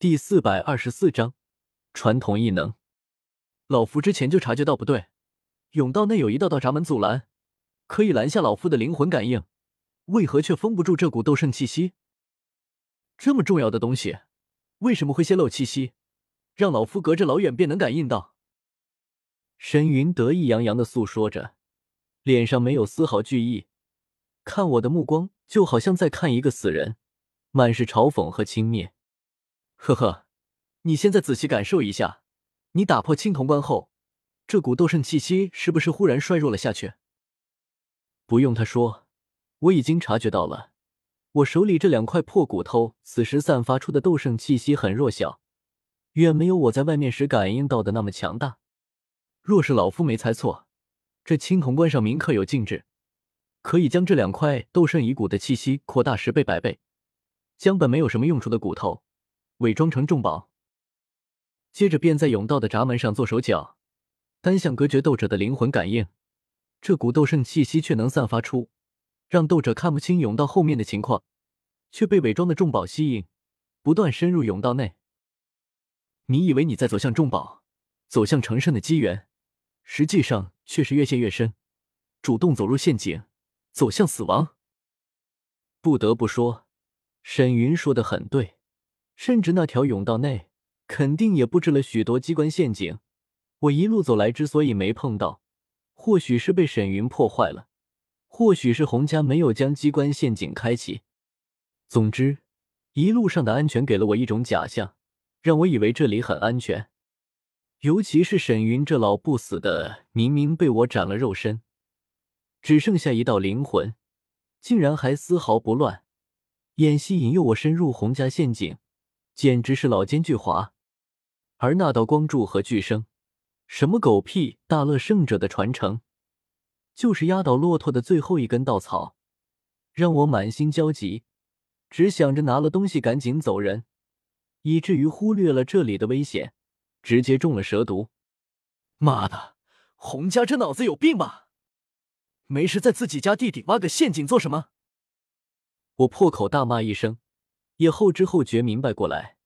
第四百二十四章传统异能。老夫之前就察觉到不对，甬道内有一道道闸门阻拦，可以拦下老夫的灵魂感应，为何却封不住这股斗圣气息？这么重要的东西，为什么会泄露气息，让老夫隔着老远便能感应到？沈云得意洋洋的诉说着，脸上没有丝毫惧意，看我的目光就好像在看一个死人，满是嘲讽和轻蔑。呵呵，你现在仔细感受一下，你打破青铜关后，这股斗圣气息是不是忽然衰弱了下去？不用他说，我已经察觉到了。我手里这两块破骨头，此时散发出的斗圣气息很弱小，远没有我在外面时感应到的那么强大。若是老夫没猜错，这青铜棺上铭刻有禁制，可以将这两块斗圣遗骨的气息扩大十倍百倍，将本没有什么用处的骨头伪装成重宝。接着便在甬道的闸门上做手脚，单向隔绝斗者的灵魂感应。这股斗圣气息却能散发出，让斗者看不清甬道后面的情况，却被伪装的重宝吸引，不断深入甬道内。你以为你在走向重宝，走向成圣的机缘？实际上却是越陷越深，主动走入陷阱，走向死亡。不得不说，沈云说的很对，甚至那条甬道内肯定也布置了许多机关陷阱。我一路走来之所以没碰到，或许是被沈云破坏了，或许是洪家没有将机关陷阱开启。总之，一路上的安全给了我一种假象，让我以为这里很安全。尤其是沈云这老不死的，明明被我斩了肉身，只剩下一道灵魂，竟然还丝毫不乱，演戏引诱我深入洪家陷阱，简直是老奸巨猾。而那道光柱和巨声，什么狗屁大乐圣者的传承，就是压倒骆驼的最后一根稻草，让我满心焦急，只想着拿了东西赶紧走人，以至于忽略了这里的危险。直接中了蛇毒！妈的，洪家这脑子有病吧？没事在自己家地底挖个陷阱做什么？我破口大骂一声，也后知后觉明白过来，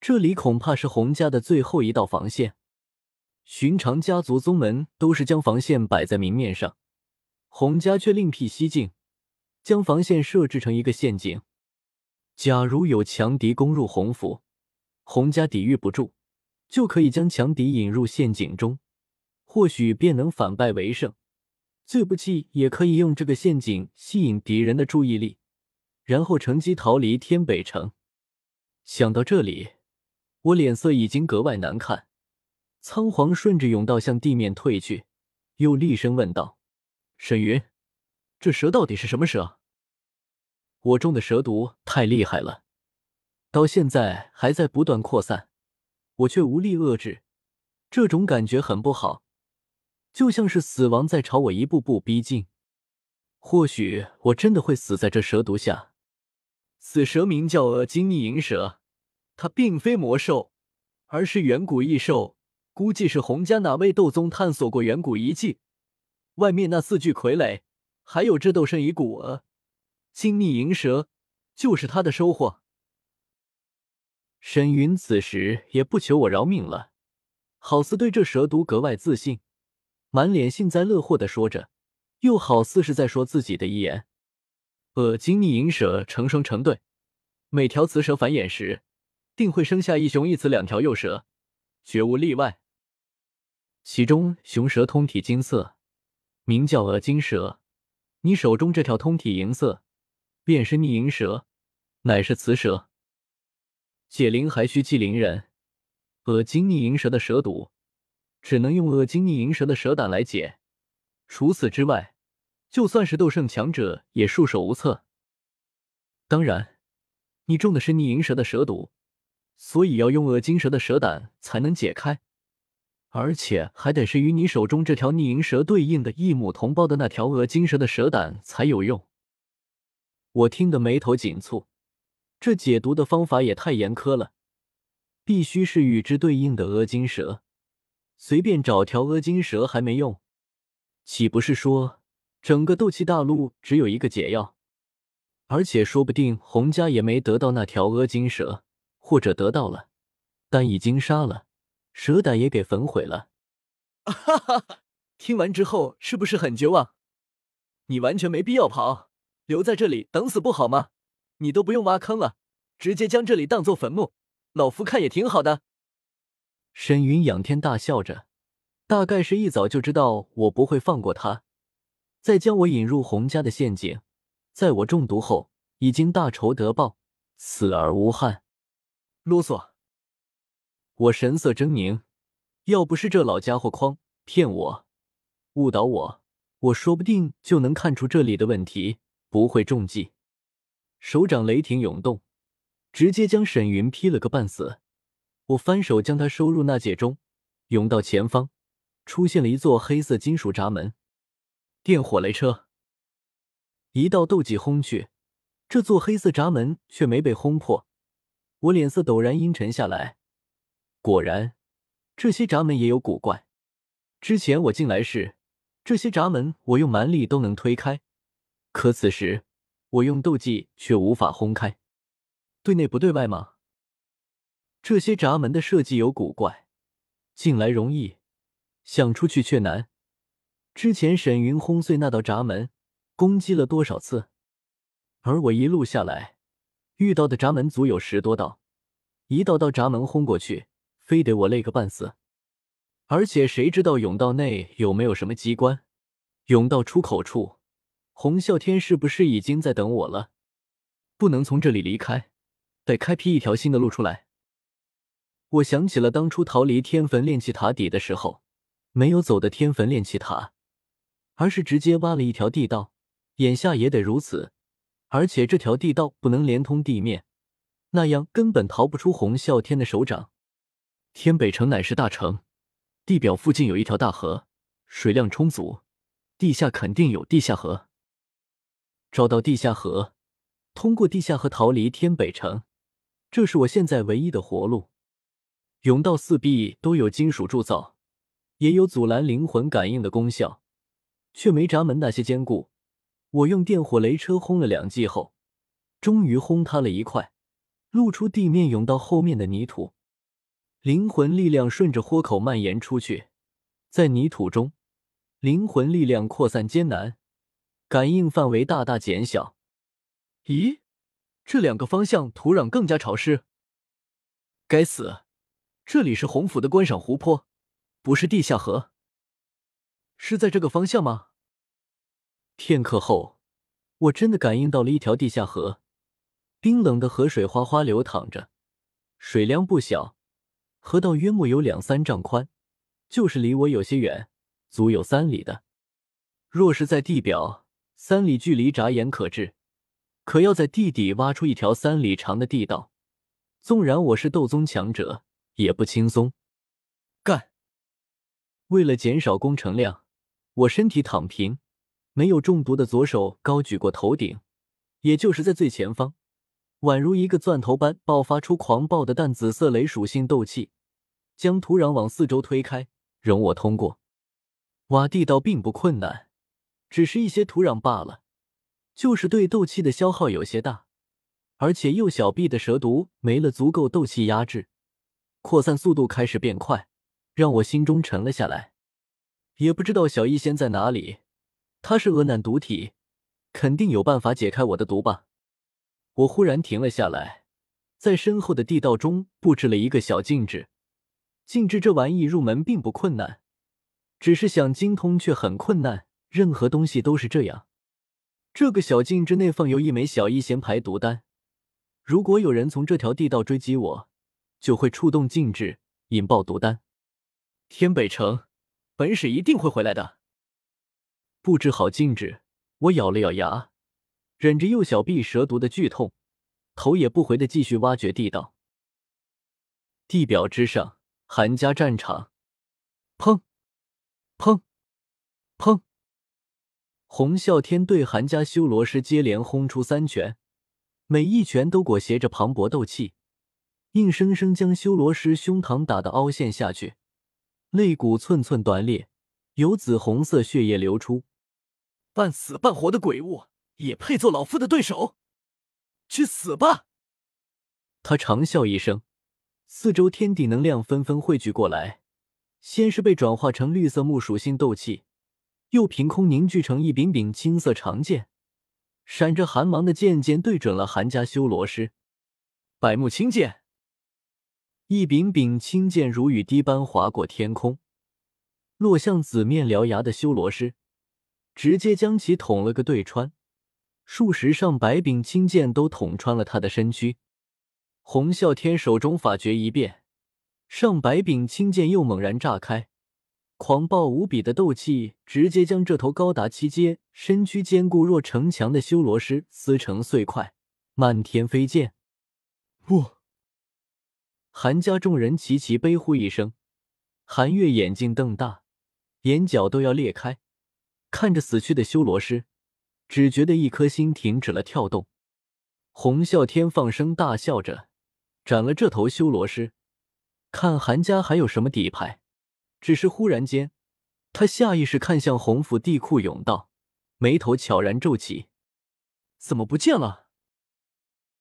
这里恐怕是洪家的最后一道防线。寻常家族宗门都是将防线摆在明面上，洪家却另辟蹊径，将防线设置成一个陷阱。假如有强敌攻入洪府，洪家抵御不住。就可以将强敌引入陷阱中，或许便能反败为胜。最不济也可以用这个陷阱吸引敌人的注意力，然后乘机逃离天北城。想到这里，我脸色已经格外难看，仓皇顺着甬道向地面退去，又厉声问道：“沈云，这蛇到底是什么蛇？我中的蛇毒太厉害了，到现在还在不断扩散。”我却无力遏制，这种感觉很不好，就像是死亡在朝我一步步逼近。或许我真的会死在这蛇毒下。此蛇名叫恶金逆银蛇，它并非魔兽，而是远古异兽，估计是洪家哪位斗宗探索过远古遗迹。外面那四具傀儡，还有这斗圣遗骨，呃，金逆银蛇就是他的收获。沈云此时也不求我饶命了，好似对这蛇毒格外自信，满脸幸灾乐祸的说着，又好似是在说自己的遗言。呃，金逆银蛇成双成对，每条雌蛇繁衍时，定会生下一雄一雌两条幼蛇，绝无例外。其中雄蛇通体金色，名叫鹅金蛇。你手中这条通体银色，便是逆银蛇，乃是雌蛇。解铃还需系铃人，恶金逆银蛇的蛇毒，只能用恶金逆银蛇的蛇胆来解。除此之外，就算是斗圣强者也束手无策。当然，你中的是逆银蛇的蛇毒，所以要用恶金蛇的蛇胆才能解开，而且还得是与你手中这条逆银蛇对应的异母同胞的那条恶金蛇的蛇胆才有用。我听得眉头紧蹙。这解毒的方法也太严苛了，必须是与之对应的阿金蛇，随便找条阿金蛇还没用，岂不是说整个斗气大陆只有一个解药？而且说不定洪家也没得到那条阿金蛇，或者得到了，但已经杀了，蛇胆也给焚毁了。哈哈哈！听完之后是不是很绝望？你完全没必要跑，留在这里等死不好吗？你都不用挖坑了，直接将这里当做坟墓，老夫看也挺好的。沈云仰天大笑着，大概是一早就知道我不会放过他，再将我引入洪家的陷阱，在我中毒后已经大仇得报，死而无憾。啰嗦！我神色狰狞，要不是这老家伙诓骗我、误导我，我说不定就能看出这里的问题，不会中计。手掌雷霆涌动，直接将沈云劈了个半死。我翻手将他收入纳戒中，甬道前方出现了一座黑色金属闸门，电火雷车，一道斗技轰去，这座黑色闸门却没被轰破。我脸色陡然阴沉下来。果然，这些闸门也有古怪。之前我进来时，这些闸门我用蛮力都能推开，可此时我用斗技却无法轰开。对内不对外吗？这些闸门的设计有古怪，进来容易，想出去却难。之前沈云轰碎那道闸门，攻击了多少次？而我一路下来，遇到的闸门足有十多道，一道道闸门轰过去，非得我累个半死。而且谁知道甬道内有没有什么机关？甬道出口处，洪啸天是不是已经在等我了？不能从这里离开，得开辟一条新的路出来。我想起了当初逃离天坟炼气塔底的时候，没有走的天坟炼气塔，而是直接挖了一条地道。眼下也得如此，而且这条地道不能连通地面，那样根本逃不出洪啸天的手掌。天北城乃是大城，地表附近有一条大河，水量充足，地下肯定有地下河。找到地下河，通过地下河逃离天北城，这是我现在唯一的活路。甬道四壁都有金属铸造，也有阻拦灵魂感应的功效，却没闸门那些坚固。我用电火雷车轰了两记后，终于轰塌了一块，露出地面甬道后面的泥土。灵魂力量顺着豁口蔓延出去，在泥土中，灵魂力量扩散艰难，感应范围大大减小。咦，这两个方向土壤更加潮湿。该死！这里是洪府的观赏湖泊，不是地下河。是在这个方向吗？片刻后，我真的感应到了一条地下河，冰冷的河水哗哗流淌着，水量不小，河道约莫有两三丈宽，就是离我有些远，足有三里的。若是在地表，三里距离眨眼可至，可要在地底挖出一条三里长的地道，纵然我是斗宗强者。也不轻松，干！为了减少工程量，我身体躺平，没有中毒的左手高举过头顶，也就是在最前方，宛如一个钻头般爆发出狂暴的淡紫色雷属性斗气，将土壤往四周推开，容我通过。挖地道并不困难，只是一些土壤罢了，就是对斗气的消耗有些大，而且右小臂的蛇毒没了足够斗气压制。扩散速度开始变快，让我心中沉了下来。也不知道小医仙在哪里，他是恶难毒体，肯定有办法解开我的毒吧。我忽然停了下来，在身后的地道中布置了一个小禁制。禁制这玩意入门并不困难，只是想精通却很困难。任何东西都是这样。这个小禁制内放有一枚小医仙排毒丹，如果有人从这条地道追击我。就会触动禁制，引爆毒丹。天北城，本使一定会回来的。布置好禁制，我咬了咬牙，忍着右小臂蛇毒的剧痛，头也不回的继续挖掘地道。地表之上，韩家战场，砰，砰，砰！洪啸天对韩家修罗师接连轰出三拳，每一拳都裹挟着磅礴斗气。硬生生将修罗师胸膛打得凹陷下去，肋骨寸寸断裂，有紫红色血液流出。半死半活的鬼物，也配做老夫的对手？去死吧！他长啸一声，四周天地能量纷纷汇聚过来，先是被转化成绿色木属性斗气，又凭空凝聚成一柄柄青色长剑，闪着寒芒的剑尖对准了韩家修罗师。百木青剑，一柄柄青剑如雨滴般划过天空，落向紫面獠牙的修罗师，直接将其捅了个对穿。数十上百柄青剑都捅穿了他的身躯。洪啸天手中法诀一变，上百柄青剑又猛然炸开，狂暴无比的斗气直接将这头高达七阶、身躯坚固若城墙的修罗师撕成碎块，漫天飞溅。不！韩家众人齐齐悲呼一声，韩月眼睛瞪大，眼角都要裂开，看着死去的修罗师。只觉得一颗心停止了跳动。洪啸天放声大笑着，斩了这头修罗师，看韩家还有什么底牌。只是忽然间，他下意识看向洪府地库甬道，眉头悄然皱起：“怎么不见了？”